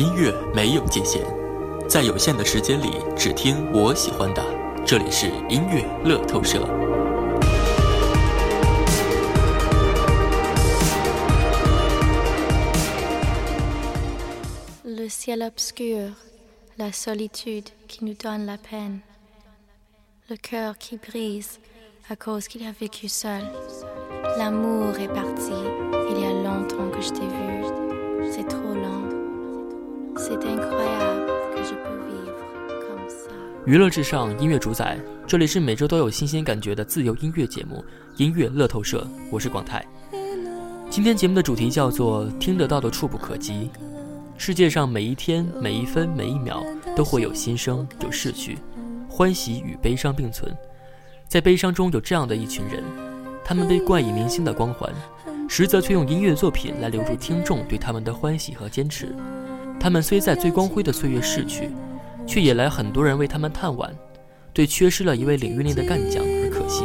音乐没有界限，在有限的时间里只听我喜欢的。这里是音乐乐透社。Le ciel obscur, la solitude qui nous donne la peine, le cœur qui brise à cause qu'il a vécu seul. L'amour est parti, il y a longtemps que je t'ai vu, 娱乐至上，音乐主宰。这里是每周都有新鲜感觉的自由音乐节目《音乐乐透社》，我是广泰。今天节目的主题叫做“听得到的触不可及”。世界上每一天、每一分、每一秒都会有新生，有逝去，欢喜与悲伤并存。在悲伤中有这样的一群人，他们被冠以明星的光环，实则却用音乐作品来留住听众对他们的欢喜和坚持。他们虽在最光辉的岁月逝去，却引来很多人为他们叹惋，对缺失了一位领域内的干将而可惜。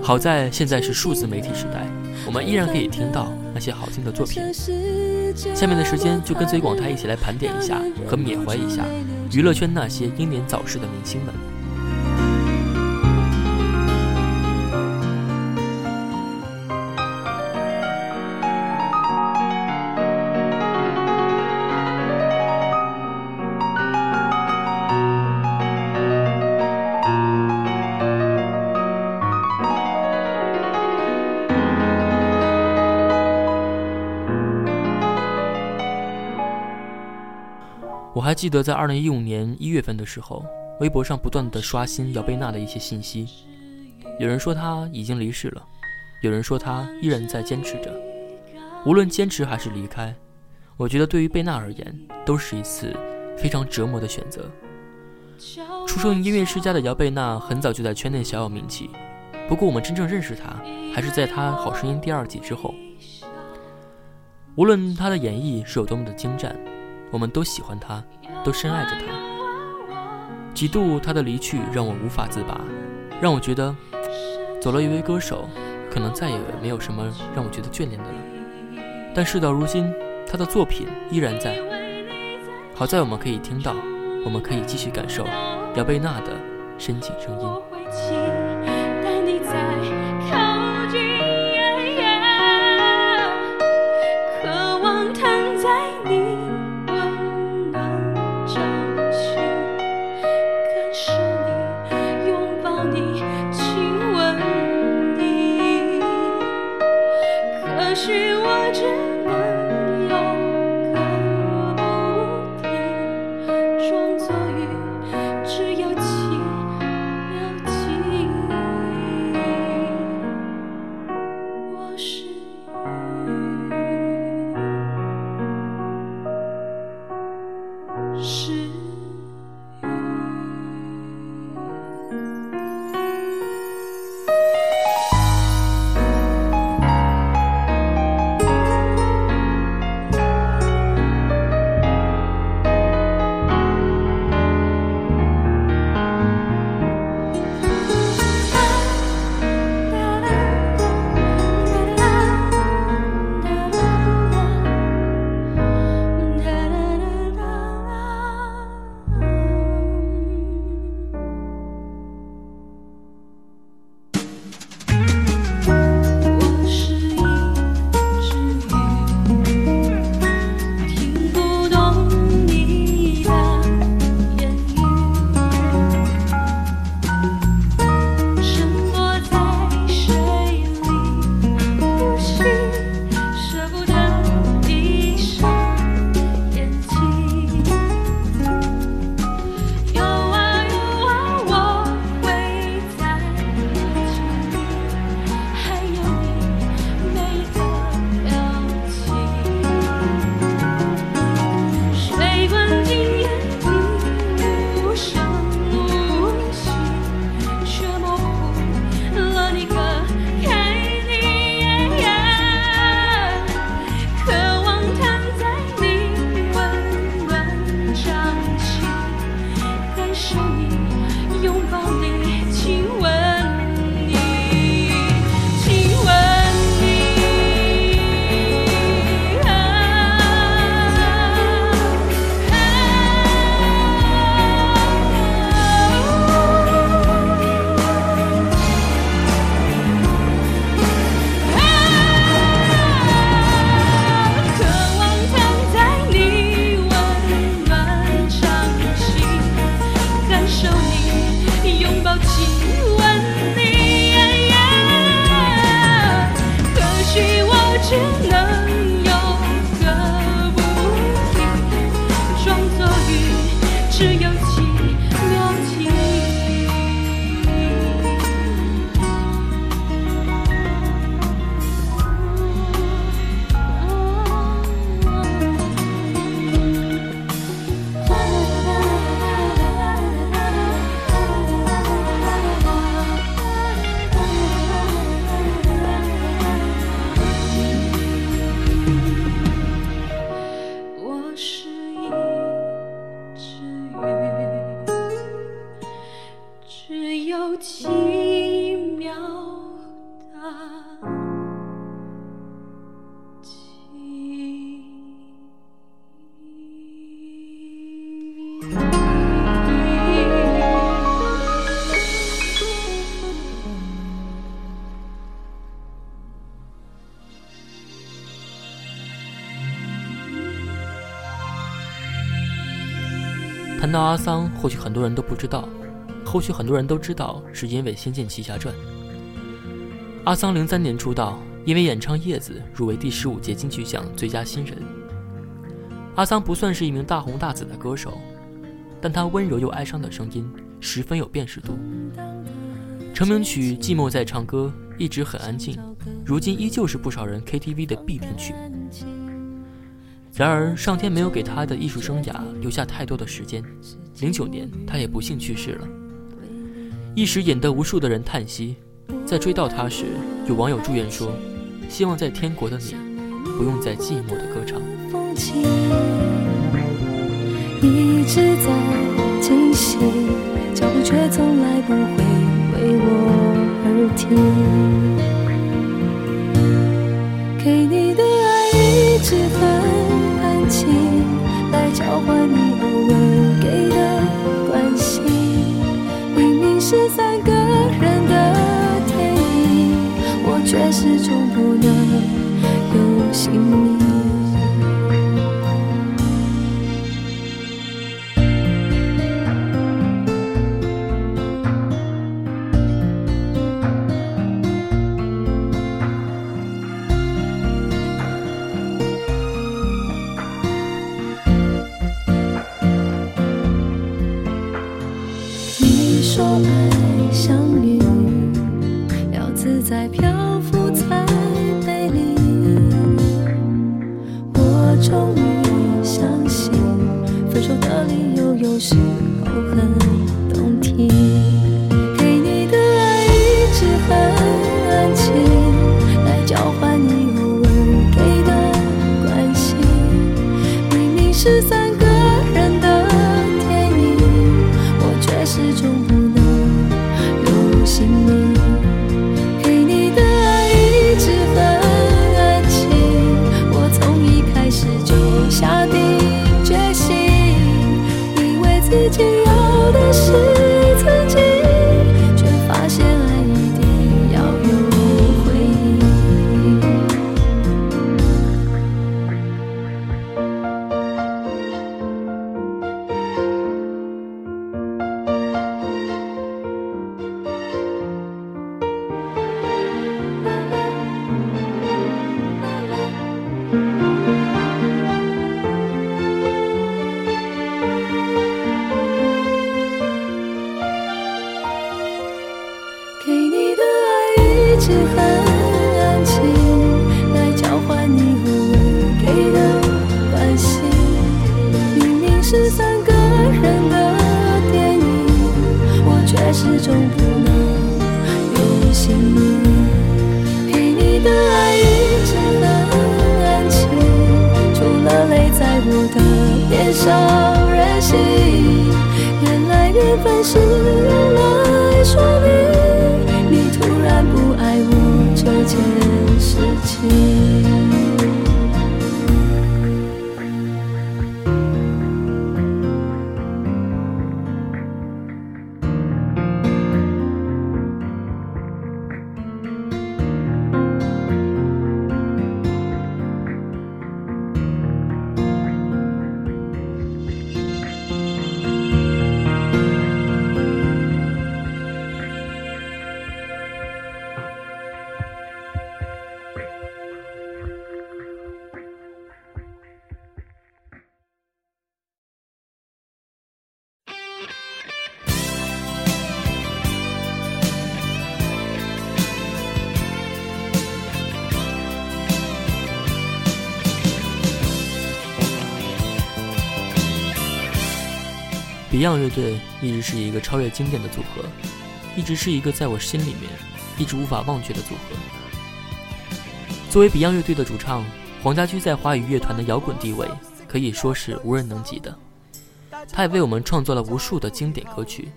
好在现在是数字媒体时代，我们依然可以听到那些好听的作品。下面的时间就跟随广泰一起来盘点一下和缅怀一下娱乐圈那些英年早逝的明星们。还记得在二零一五年一月份的时候，微博上不断的刷新姚贝娜的一些信息。有人说她已经离世了，有人说她依然在坚持着。无论坚持还是离开，我觉得对于贝娜而言，都是一次非常折磨的选择。出生于音乐世家的姚贝娜很早就在圈内小有名气，不过我们真正认识她，还是在她《好声音》第二季之后。无论她的演绎是有多么的精湛。我们都喜欢他，都深爱着他。几度他的离去让我无法自拔，让我觉得走了一位歌手，可能再也没有什么让我觉得眷恋的了。但事到如今，他的作品依然在。好在我们可以听到，我们可以继续感受姚贝娜的深情声音。双足。阿桑，或许很多人都不知道，或许很多人都知道，是因为《仙剑奇侠传》。阿桑零三年出道，因为演唱《叶子》入围第十五届金曲奖最佳新人。阿桑不算是一名大红大紫的歌手，但他温柔又哀伤的声音十分有辨识度。成名曲《寂寞在唱歌》一直很安静，如今依旧是不少人 KTV 的必听曲。然而，上天没有给他的艺术生涯留下太多的时间。零九年，他也不幸去世了，一时引得无数的人叹息。在追悼他时，有网友祝愿说：“希望在天国的你，不用再寂寞的歌唱。”一直在惊喜，脚步却从来不会为我而停。给你的爱一直很情，来交换你偶尔给的关心。明明是三个人的电影，我却始终不能有姓名。Beyond 乐队一直是一个超越经典的组合，一直是一个在我心里面一直无法忘却的组合。作为 Beyond 乐队的主唱，黄家驹在华语乐团的摇滚地位可以说是无人能及的。他也为我们创作了无数的经典歌曲。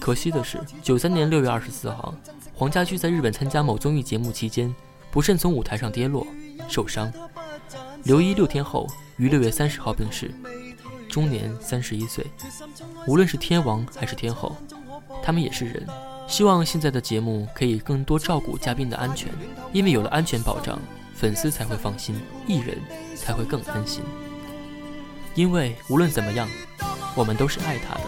可惜的是，九三年六月二十四号，黄家驹在日本参加某综艺节目期间，不慎从舞台上跌落，受伤，留医六天后于六月三十号病逝。终年三十一岁，无论是天王还是天后，他们也是人。希望现在的节目可以更多照顾嘉宾的安全，因为有了安全保障，粉丝才会放心，艺人才会更安心。因为无论怎么样，我们都是爱他的。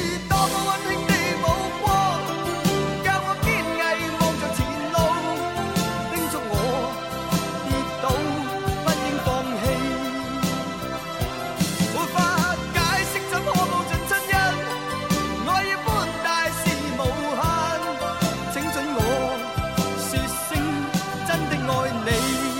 You.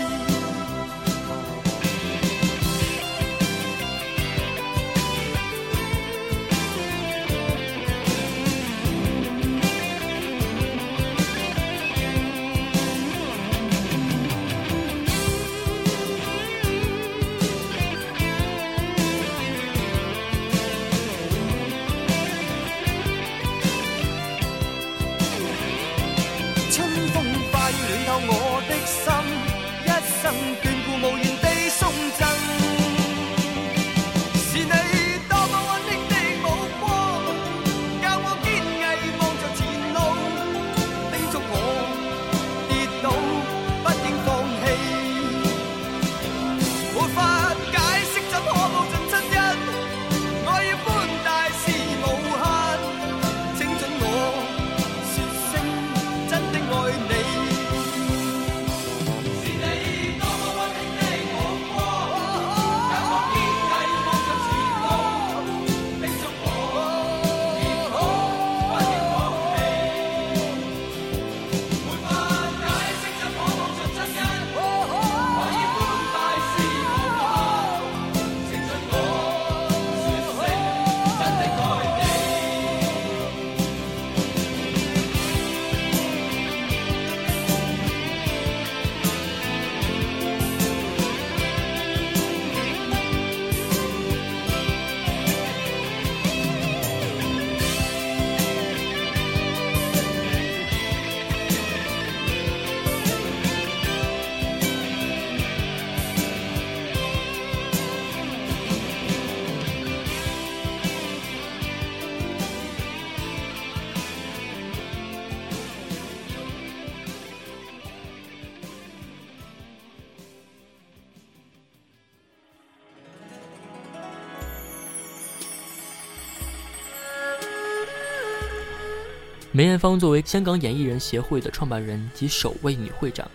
梅艳芳作为香港演艺人协会的创办人及首位女会长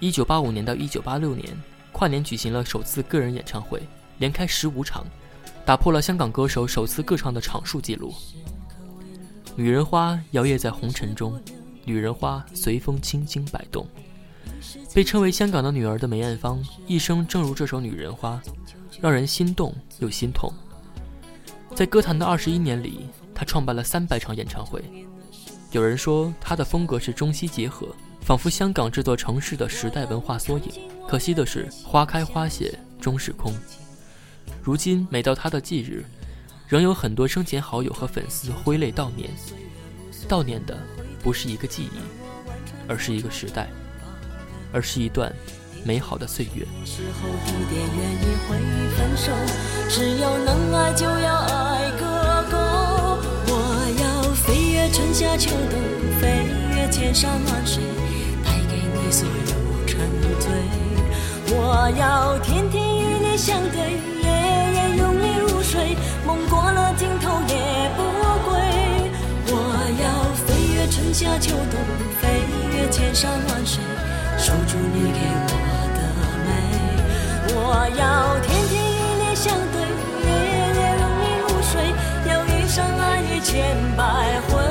，1985年到1986年跨年举行了首次个人演唱会，连开十五场，打破了香港歌手首次歌唱的场数纪录。女人花摇曳在红尘中，女人花随风轻轻摆动。被称为香港的女儿的梅艳芳，一生正如这首《女人花》，让人心动又心痛。在歌坛的二十一年里，她创办了三百场演唱会。有人说他的风格是中西结合，仿佛香港这座城市的时代文化缩影。可惜的是，花开花谢终是空。如今每到他的忌日，仍有很多生前好友和粉丝挥泪悼念。悼念的不是一个记忆，而是一个时代，而是一段美好的岁月。只要能爱，就秋冬飞越千山万水带给你所有沉醉。我要天天与你相对夜夜拥你入睡梦过了尽头也不归。我要飞越春夏秋冬飞越千山万水守住你给我的美。我要天天与你相对夜夜拥你入睡要一生爱你千百回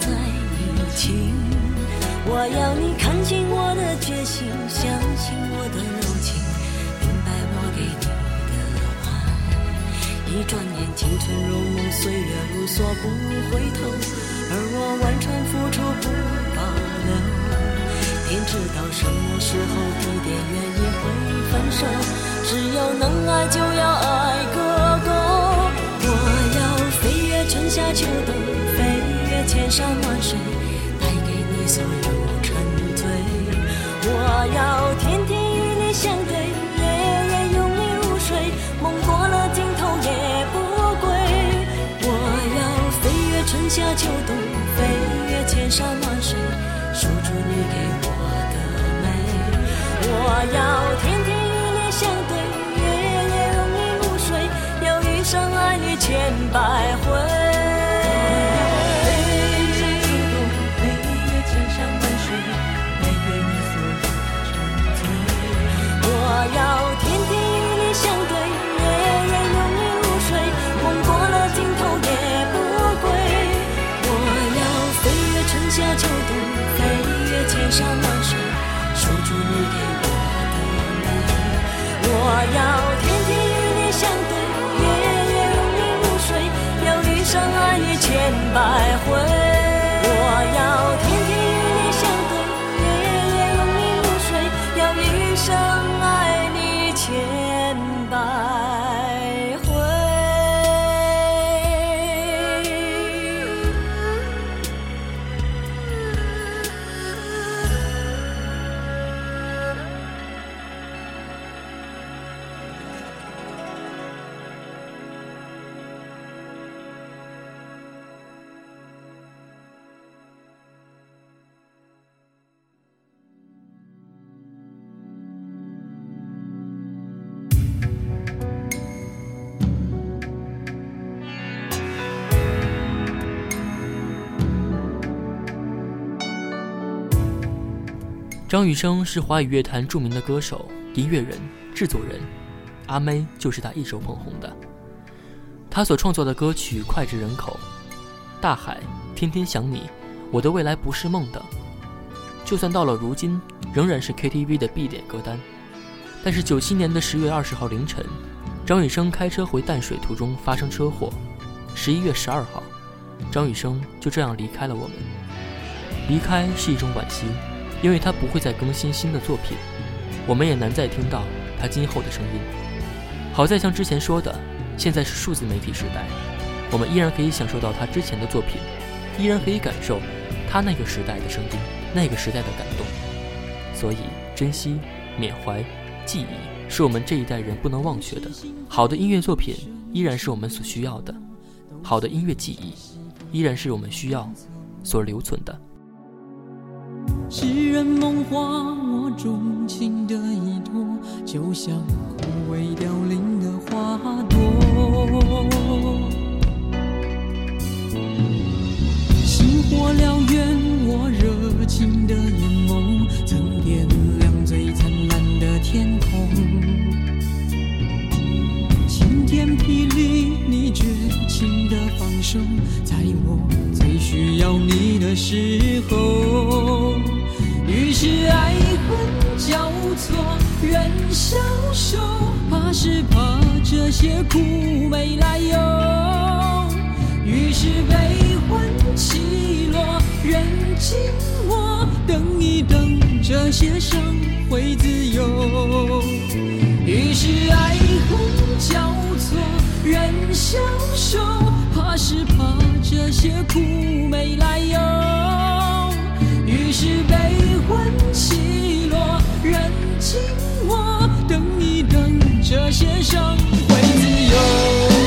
在一起。我要你看清我的决心，相信我的柔情，明白我给你的爱。一转眼，青春如梦，岁月如梭，不回头，而我完全付出不保留。天知道什么时候、地点、原因会分手。只要能爱，就要爱个够。我要飞越春夏秋冬，千山万水，带给你所有沉醉。我要天天与你相对，夜夜拥你入睡，梦过了尽头也不归。我要飞越春夏秋冬，飞越千山万水。守住你给我的美，我要张雨生是华语乐坛著名的歌手、音乐人、制作人，阿妹就是他一手捧红的。他所创作的歌曲脍炙人口，《大海》《天天想你》《我的未来不是梦》等，就算到了如今，仍然是 KTV 的必点歌单。但是九七年的十月二十号凌晨，张雨生开车回淡水途中发生车祸。十一月十二号，张雨生就这样离开了我们。离开是一种惋惜。因为他不会再更新新的作品，我们也难再听到他今后的声音。好在像之前说的，现在是数字媒体时代，我们依然可以享受到他之前的作品，依然可以感受他那个时代的声音，那个时代的感动。所以，珍惜、缅怀、记忆，是我们这一代人不能忘却的。好的音乐作品依然是我们所需要的，好的音乐记忆依然是我们需要所留存的。诗人梦话，我钟情的依托，就像枯萎凋零的花朵。星火燎原，我热情的眼眸，曾点亮最灿烂的天空。晴天霹雳，你绝情的放手，在我最需要你的时候。于是爱恨交错，人消瘦，怕是怕这些苦没来由。于是悲欢起落。紧握，等一等，这些伤会自由。于是爱恨交错，人消瘦，怕是怕这些苦没来由。于是悲欢起落，任紧握，等一等，这些伤会自由。